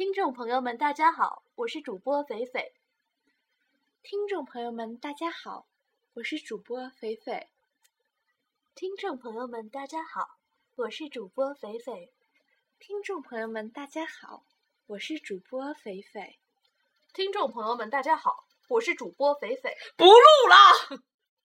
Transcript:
听众朋友们，大家好，我是主播肥肥。听众朋友们，大家好，我是主播肥肥。听众朋友们，大家好，我是主播肥肥。听众朋友们，大家好，我是主播肥肥。听众朋友们，大家好，我是主播肥肥。不录了。